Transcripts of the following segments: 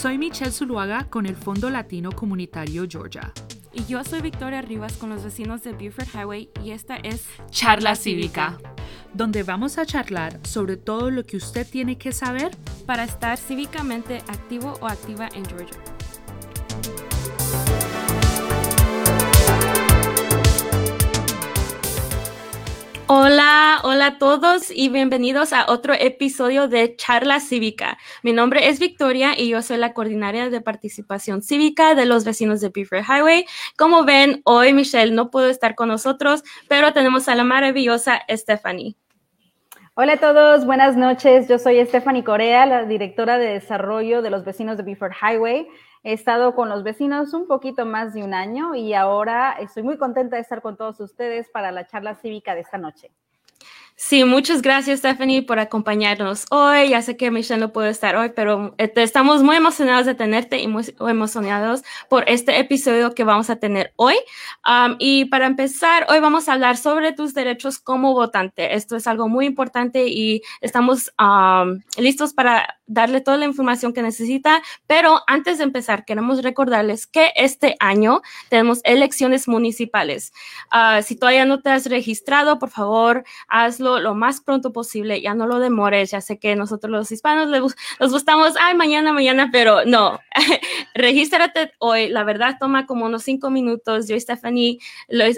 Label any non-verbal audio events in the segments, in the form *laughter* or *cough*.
Soy Michelle Zuluaga con el Fondo Latino Comunitario Georgia. Y yo soy Victoria Rivas con los vecinos de Buford Highway y esta es Charla Cívica, donde vamos a charlar sobre todo lo que usted tiene que saber para estar cívicamente activo o activa en Georgia. Hola, hola a todos y bienvenidos a otro episodio de Charla Cívica. Mi nombre es Victoria y yo soy la coordinaria de participación cívica de los vecinos de Beaver Highway. Como ven, hoy Michelle no pudo estar con nosotros, pero tenemos a la maravillosa Stephanie. Hola a todos, buenas noches. Yo soy Stephanie Corea, la directora de desarrollo de los vecinos de Beaver Highway. He estado con los vecinos un poquito más de un año y ahora estoy muy contenta de estar con todos ustedes para la charla cívica de esta noche. Sí, muchas gracias, Stephanie, por acompañarnos hoy. Ya sé que Michelle no puede estar hoy, pero este, estamos muy emocionados de tenerte y muy emocionados por este episodio que vamos a tener hoy. Um, y para empezar, hoy vamos a hablar sobre tus derechos como votante. Esto es algo muy importante y estamos um, listos para darle toda la información que necesita. Pero antes de empezar, queremos recordarles que este año tenemos elecciones municipales. Uh, si todavía no te has registrado, por favor, hazlo lo más pronto posible, ya no lo demores, ya sé que nosotros los hispanos les, gustamos, ay, mañana, mañana, pero no, *laughs* regístrate hoy, la verdad toma como unos cinco minutos, yo y Stephanie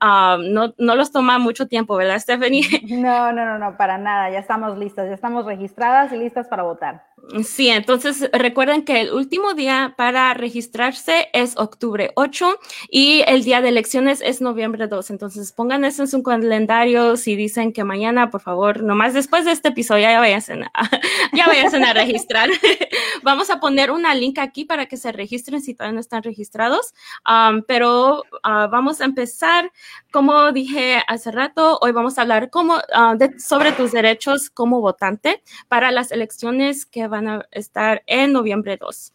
um, no, no los toma mucho tiempo, ¿verdad, Stephanie? No, no, no, no, para nada, ya estamos listas, ya estamos registradas y listas para votar. Sí, entonces recuerden que el último día para registrarse es octubre 8 y el día de elecciones es noviembre 2. Entonces pongan eso en su calendario si dicen que mañana, por favor, nomás después de este episodio ya vayan a, *laughs* ya vayan a registrar. *laughs* Vamos a poner una link aquí para que se registren si todavía no están registrados. Um, pero uh, vamos a empezar, como dije hace rato, hoy vamos a hablar uh, sobre tus derechos como votante para las elecciones que van a estar en noviembre 2.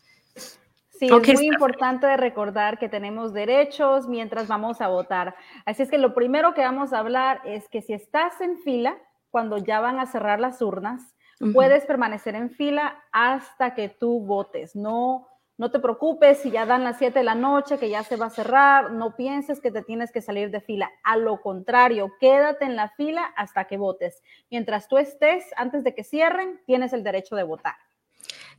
Sí, es muy importante recordar que tenemos derechos mientras vamos a votar. Así es que lo primero que vamos a hablar es que si estás en fila, cuando ya van a cerrar las urnas, puedes permanecer en fila hasta que tú votes. No, no te preocupes si ya dan las 7 de la noche, que ya se va a cerrar, no pienses que te tienes que salir de fila. A lo contrario, quédate en la fila hasta que votes. Mientras tú estés, antes de que cierren, tienes el derecho de votar.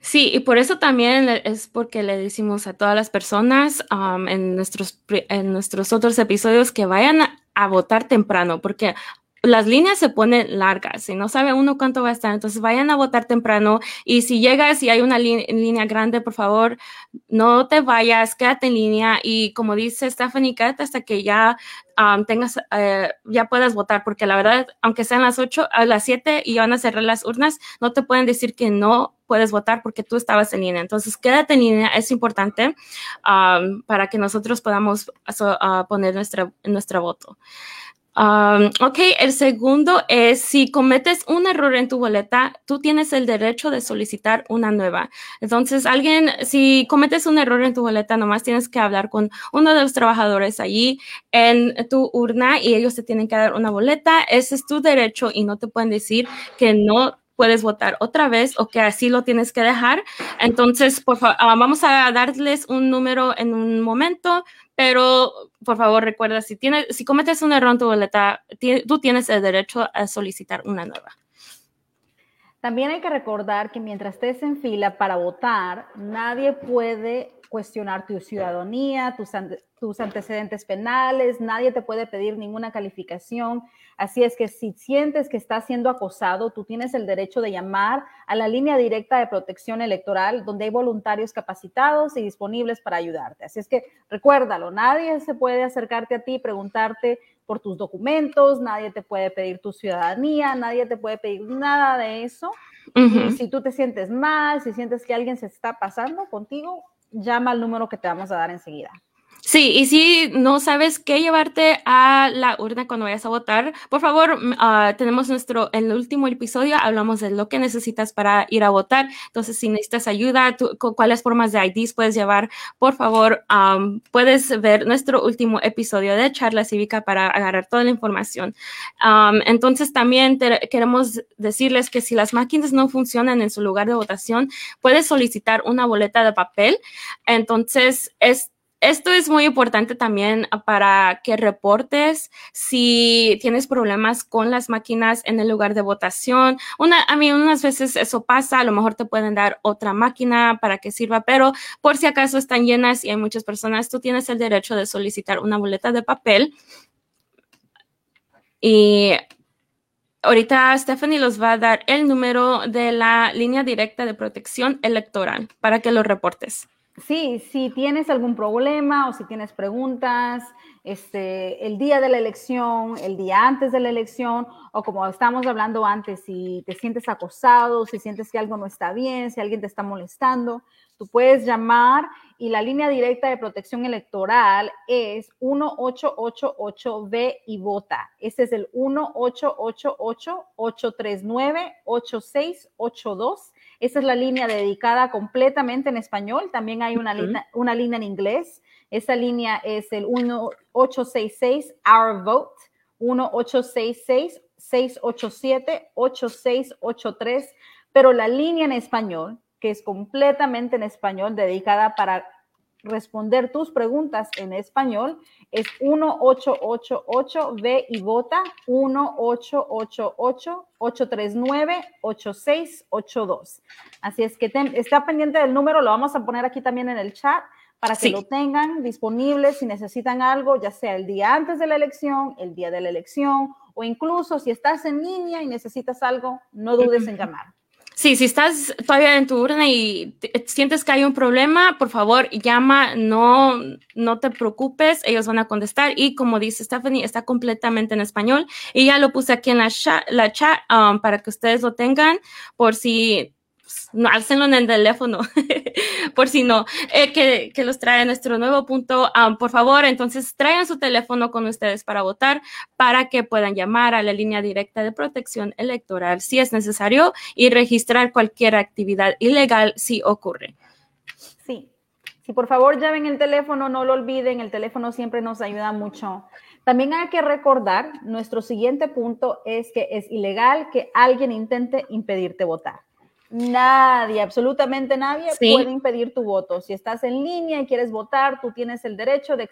Sí, y por eso también es porque le decimos a todas las personas en, nuestros, en nuestros otros episodios que vayan a, votar temprano, porque las líneas se ponen largas y no sabe uno cuánto va a estar. Entonces vayan a votar temprano y si llegas y hay una línea grande, por favor, no te vayas, quédate en línea y como dice Stephanie, quédate hasta que ya um, tengas, eh, ya puedas votar, porque la verdad, aunque sean las 8, a las 7 y van a cerrar las urnas, no te pueden decir que no puedes votar porque tú estabas en línea. Entonces, quédate en línea, es importante um, para que nosotros podamos uh, poner nuestra, nuestra voto. Um, ok, el segundo es si cometes un error en tu boleta, tú tienes el derecho de solicitar una nueva. Entonces, alguien, si cometes un error en tu boleta, nomás tienes que hablar con uno de los trabajadores allí en tu urna y ellos te tienen que dar una boleta. Ese es tu derecho y no te pueden decir que no puedes votar otra vez o que así lo tienes que dejar. Entonces, por favor, ah, vamos a darles un número en un momento, pero por favor recuerda, si, tienes, si cometes un error en tu boleta, tú tienes el derecho a solicitar una nueva. También hay que recordar que mientras estés en fila para votar, nadie puede cuestionar tu ciudadanía, tus, tus antecedentes penales, nadie te puede pedir ninguna calificación. Así es que si sientes que estás siendo acosado, tú tienes el derecho de llamar a la línea directa de protección electoral, donde hay voluntarios capacitados y disponibles para ayudarte. Así es que recuérdalo, nadie se puede acercarte a ti y preguntarte por tus documentos, nadie te puede pedir tu ciudadanía, nadie te puede pedir nada de eso. si tú te sientes mal, si sientes que alguien se está pasando contigo, llama al número que te vamos a dar enseguida. Sí, y si no sabes qué llevarte a la urna cuando vayas a votar, por favor, uh, tenemos nuestro, en el último episodio hablamos de lo que necesitas para ir a votar. Entonces, si necesitas ayuda, con cuáles formas de IDs puedes llevar, por favor, um, puedes ver nuestro último episodio de charla cívica para agarrar toda la información. Um, entonces, también queremos decirles que si las máquinas no funcionan en su lugar de votación, puedes solicitar una boleta de papel. Entonces, es esto es muy importante también para que reportes si tienes problemas con las máquinas en el lugar de votación. A mí unas veces eso pasa, a lo mejor te pueden dar otra máquina para que sirva, pero por si acaso están llenas y hay muchas personas, tú tienes el derecho de solicitar una boleta de papel. Y ahorita Stephanie los va a dar el número de la línea directa de protección electoral para que lo reportes. Sí, si tienes algún problema o si tienes preguntas, este, el día de la elección, el día antes de la elección, o como estamos hablando antes, si te sientes acosado, si sientes que algo no está bien, si alguien te está molestando, tú puedes llamar y la línea directa de protección electoral es 1888B y vota. Ese es el 1888-839-8682 esa es la línea dedicada completamente en español. También hay una, línea, una línea en inglés. Esa línea es el 1866 Our Vote, 1866 687 8683, pero la línea en español, que es completamente en español, dedicada para responder tus preguntas en español es 1888B y vota 1888-839-8682. Así es que está pendiente del número, lo vamos a poner aquí también en el chat para que lo tengan disponible si necesitan algo, ya sea el día antes de la elección, el día de la elección o incluso si estás en línea y necesitas algo, no dudes en llamar. Sí, si estás todavía en tu urna y sientes que hay un problema, por favor, llama, no, no te preocupes, ellos van a contestar. Y como dice Stephanie, está completamente en español. Y ya lo puse aquí en la chat, la chat um, para que ustedes lo tengan por si no, en el teléfono, *laughs* por si no, eh, que, los trae nuestro nuevo punto. por favor, entonces traigan su teléfono con ustedes para votar, para que puedan llamar a la línea directa de protección electoral si es necesario y registrar cualquier actividad ilegal si ocurre. Sí, si por favor llamen el teléfono, no lo olviden, el teléfono siempre nos ayuda mucho. También hay que recordar, nuestro siguiente punto es que es ilegal que alguien intente impedirte votar. Nadie, absolutamente nadie puede impedir tu voto. Si estás en línea y quieres votar, tú tienes el derecho de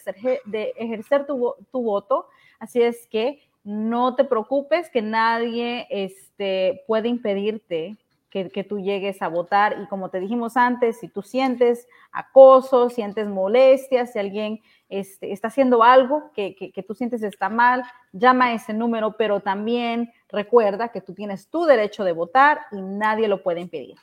ejercer, tu, voto. Así es que no te preocupes que nadie este, puede impedirte que, que, tú llegues a votar. Y como te dijimos antes, si tú sientes acoso, sientes molestia, si alguien este, está haciendo algo que, que, tú sientes está mal, llama a ese número, pero también recuerda que tú tienes tu derecho de votar y nadie lo puede impedir.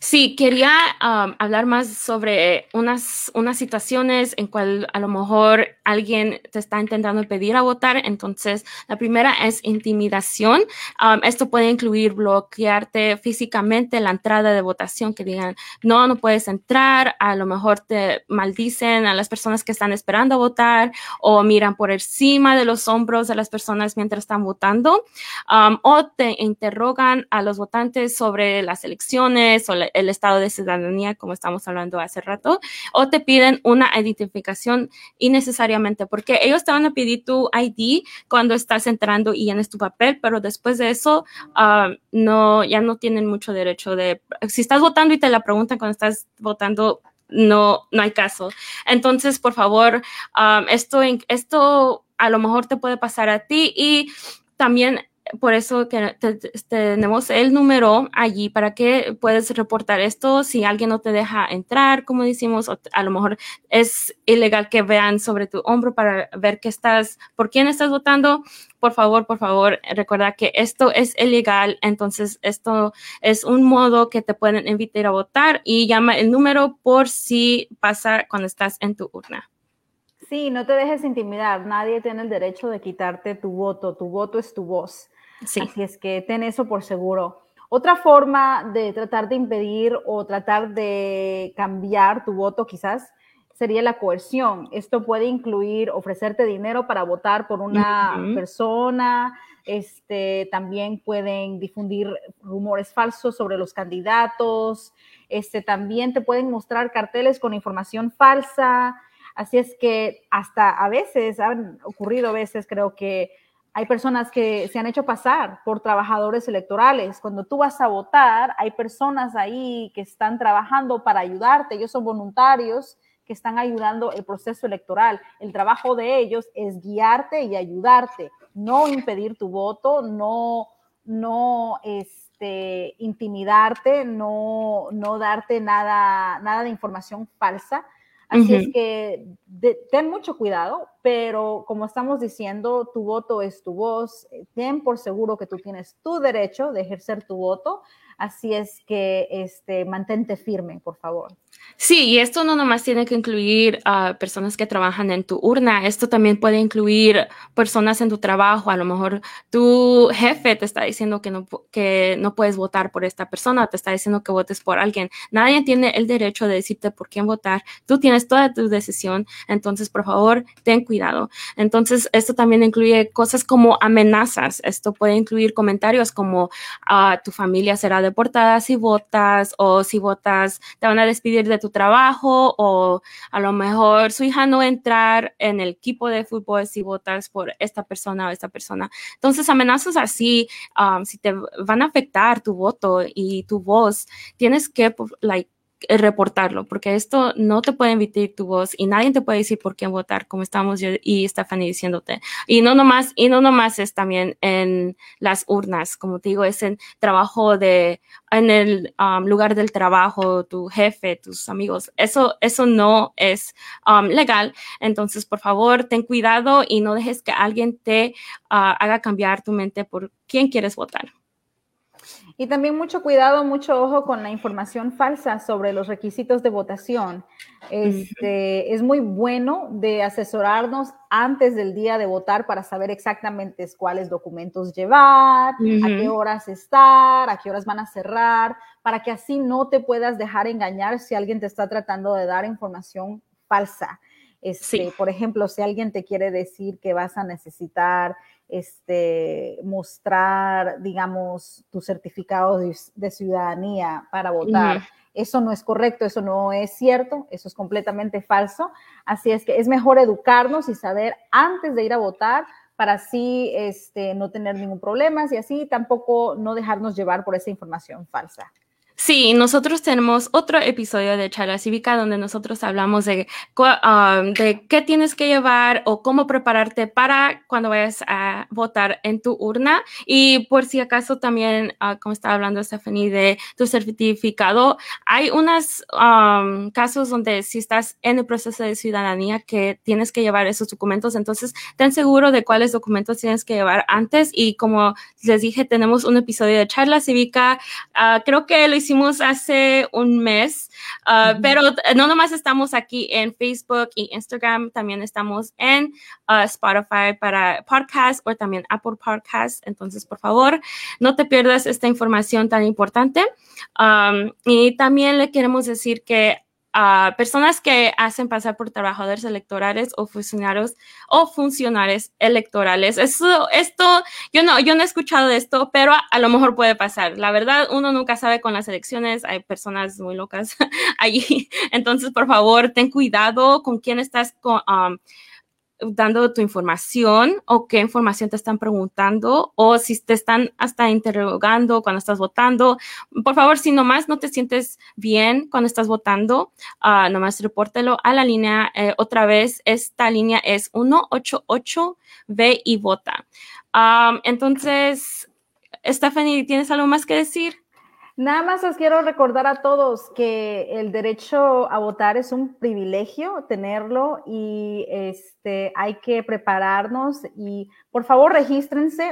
Sí, quería um, hablar más sobre unas, unas situaciones en cual a lo mejor alguien te está intentando pedir a votar. Entonces, la primera es intimidación. Um, esto puede incluir bloquearte físicamente la entrada de votación, que digan, no, no puedes entrar. A lo mejor te maldicen a las personas que están esperando votar o miran por encima de los hombros de las personas mientras están votando. Um, o te interrogan a los votantes sobre las elecciones o el estado de ciudadanía, como estamos hablando hace rato, o te piden una identificación innecesariamente, porque ellos te van a pedir tu ID cuando estás entrando y llenes tu papel, pero después de eso, ah, no, ya no tienen mucho derecho de, si estás votando y te la preguntan cuando estás votando, no, no hay caso. Entonces, por favor, ah, esto, esto a lo mejor te puede pasar a ti y también por eso que tenemos el número allí para que puedes reportar esto si alguien no te deja entrar, como decimos, a lo mejor es ilegal que vean sobre tu hombro para ver que estás, por quién estás votando. Por favor, por favor, recuerda que esto es ilegal, entonces esto es un modo que te pueden invitar a votar y llama el número por si pasa cuando estás en tu urna. Sí, no te dejes intimidar. Nadie tiene el derecho de quitarte tu voto. Tu voto es tu voz. Así es que ten eso por seguro. Otra forma de tratar de impedir o tratar de cambiar tu voto quizás sería la coerción. Esto puede incluir ofrecerte dinero para votar por una persona, este, también pueden difundir rumores falsos sobre los candidatos, este, también te pueden mostrar carteles con información falsa. Así es que hasta a veces, han ocurrido veces, creo que hay personas que se han hecho pasar por trabajadores electorales. Cuando tú vas a votar, hay personas ahí que están trabajando para ayudarte, ellos son voluntarios que están ayudando el proceso electoral. El trabajo de ellos es guiarte y ayudarte, no impedir tu voto, no, no este, intimidarte, no, no darte nada, nada de información falsa. Así es que ten mucho cuidado, pero como estamos diciendo, tu voto es tu voz. Ten por seguro que tú tienes tu derecho de ejercer tu voto. Así es que este, mantente firme, por favor. Sí, y esto no nomás tiene que incluir a personas que trabajan en tu urna, esto también puede incluir personas en tu trabajo. A lo mejor tu jefe te está diciendo que no, que no puedes votar por esta persona, te está diciendo que votes por alguien. Nadie tiene el derecho de decirte por quién votar. Tú tienes toda tu decisión, entonces por favor, ten cuidado. Entonces, esto también incluye cosas como amenazas. Esto puede incluir comentarios como uh, tu familia será deportada si votas o si votas te van a despedir de tu trabajo o a lo mejor su hija no entrar en el equipo de fútbol si votas por esta persona o esta persona. Entonces, amenazas así, um, si te van a afectar tu voto y tu voz, tienes que, like, reportarlo, porque esto no te puede emitir tu voz y nadie te puede decir por qué votar, como estamos yo y Stephanie diciéndote. Y no nomás, y no nomás es también en las urnas, como te digo, es en trabajo de, en el um, lugar del trabajo, tu jefe, tus amigos. Eso, eso no es um, legal. Entonces, por favor, ten cuidado y no dejes que alguien te uh, haga cambiar tu mente por quién quieres votar. Y también mucho cuidado, mucho ojo con la información falsa sobre los requisitos de votación. Este, es muy bueno de asesorarnos antes del día de votar para saber exactamente cuáles documentos llevar, a qué horas estar, a qué horas van a cerrar, para que así no te puedas dejar engañar si alguien te está tratando de dar información falsa. Este, Por ejemplo, si alguien te quiere decir que vas a necesitar este, mostrar, digamos, tu certificado de, ciudadanía para votar. Eso no es correcto, eso no es cierto, eso es completamente falso. Así es que es mejor educarnos y saber antes de ir a votar para así este, no tener ningún problema y así tampoco no dejarnos llevar por esa información falsa. Sí, nosotros tenemos otro episodio de Charla Cívica donde nosotros hablamos de, um, de qué tienes que llevar o cómo prepararte para cuando vayas a votar en tu urna. Y por si acaso también, uh, como estaba hablando Stephanie, de tu certificado, hay unos um, casos donde si estás en el proceso de ciudadanía que tienes que llevar esos documentos, entonces ten seguro de cuáles documentos tienes que llevar antes. Y como les dije, tenemos un episodio de Charla Cívica. Creo que lo hicimos hace un mes, uh, pero no nomás estamos aquí en Facebook y Instagram, también estamos en uh, Spotify para podcast o también Apple Podcast. Entonces, por favor, no te pierdas esta información tan importante. Um, y también le queremos decir que a personas que hacen pasar por trabajadores electorales o funcionarios o funcionarios electorales. Eso, esto, yo no, yo no he escuchado de esto, pero a, lo mejor puede pasar. La verdad, uno nunca sabe con las elecciones. Hay personas muy locas *laughs* allí. Entonces, por favor, ten cuidado con quién estás con, um, dando tu información o qué información te están preguntando o si te están hasta interrogando cuando estás votando. Por favor, si nomás no te sientes bien cuando estás votando, uh, nomás repórtelo a la línea. Eh, otra vez, esta línea es 188-V y vota. Entonces, Stephanie, ¿tienes algo más que decir? Nada más os quiero recordar a todos que el derecho a votar es un privilegio tenerlo y este, hay que prepararnos y por favor regístrense.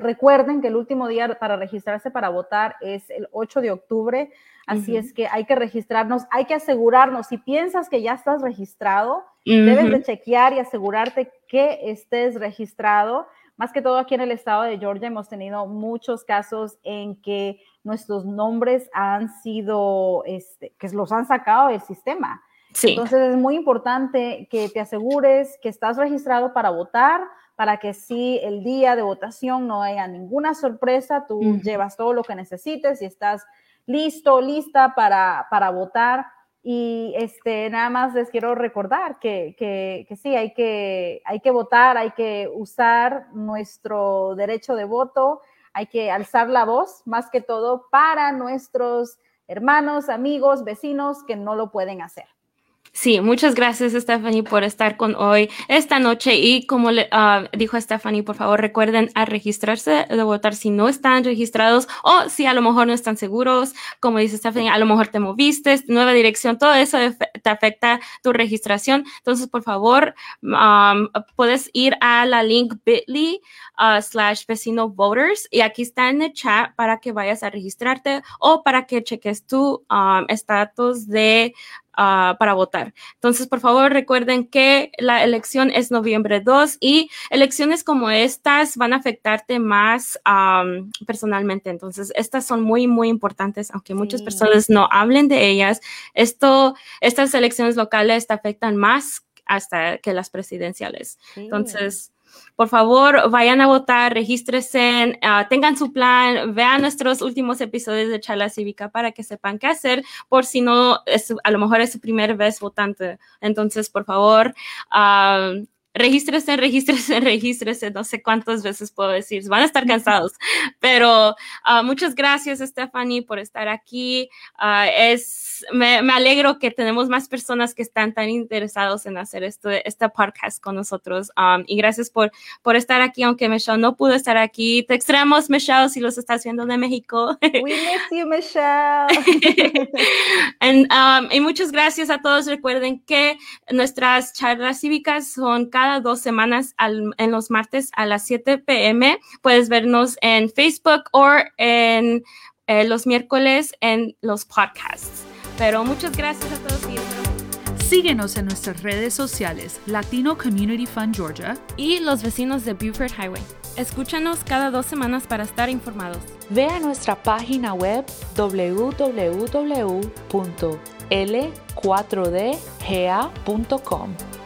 Recuerden que el último día para registrarse para votar es el 8 de octubre, así es que hay que registrarnos, hay que asegurarnos. Si piensas que ya estás registrado, debes de chequear y asegurarte que estés registrado. Más que todo aquí en el estado de Georgia hemos tenido muchos casos en que nuestros nombres han sido, este, que los han sacado del sistema. Sí. Entonces es muy importante que te asegures que estás registrado para votar, para que si el día de votación no haya ninguna sorpresa, tú llevas todo lo que necesites y estás listo, lista para, para votar. Y este, nada más les quiero recordar que, que, sí, hay que, hay que votar, hay que usar nuestro derecho de voto, hay que alzar la voz más que todo para nuestros hermanos, amigos, vecinos que no lo pueden hacer. Sí, muchas gracias Stephanie por estar con hoy esta noche y como le, uh, dijo Stephanie, por favor recuerden a registrarse de votar si no están registrados o si a lo mejor no están seguros, como dice Stephanie, a lo mejor te moviste, nueva dirección, todo eso te afecta tu registración. Entonces, por favor, um, puedes ir a la link bit.ly uh, slash vecino voters y aquí está en el chat para que vayas a registrarte o para que cheques tu um, estatus de Ah, para votar. Entonces, por favor, recuerden que la elección es noviembre 2 y elecciones como estas van a afectarte más personalmente. Entonces, estas son muy, muy importantes, aunque muchas personas no hablen de ellas. Esto, estas elecciones locales te afectan más hasta que las presidenciales. Entonces, por favor, vayan a votar, regístrense, uh, tengan su plan, vean nuestros últimos episodios de Charla Cívica para que sepan qué hacer, por si no, es, a lo mejor es su primera vez votante. Entonces, por favor, uh, regístrese, regístrese, *laughs* regístrese, no sé cuántas veces puedo decir, van a estar cansados, *laughs* pero uh, muchas gracias Stephanie por estar aquí. Uh, es, me, me, alegro que tenemos más personas que están tan interesados en hacer esto, este podcast con nosotros um, y gracias por, por estar aquí, aunque Michelle no pudo estar aquí. Te extrañamos, Michelle, si los estás viendo de México. *laughs* We miss you, Michelle. and, um, y muchas gracias a todos. Recuerden que nuestras charlas cívicas son cada dos semanas en los martes a las 7 pm. Puedes vernos en Facebook o en eh, los miércoles en los podcasts. Pero muchas gracias a todos Síguenos en nuestras redes sociales Latino Community Fund Georgia y los vecinos de Buford Highway. Escúchanos cada dos semanas para estar informados. Ve a nuestra página web www.l4dga.com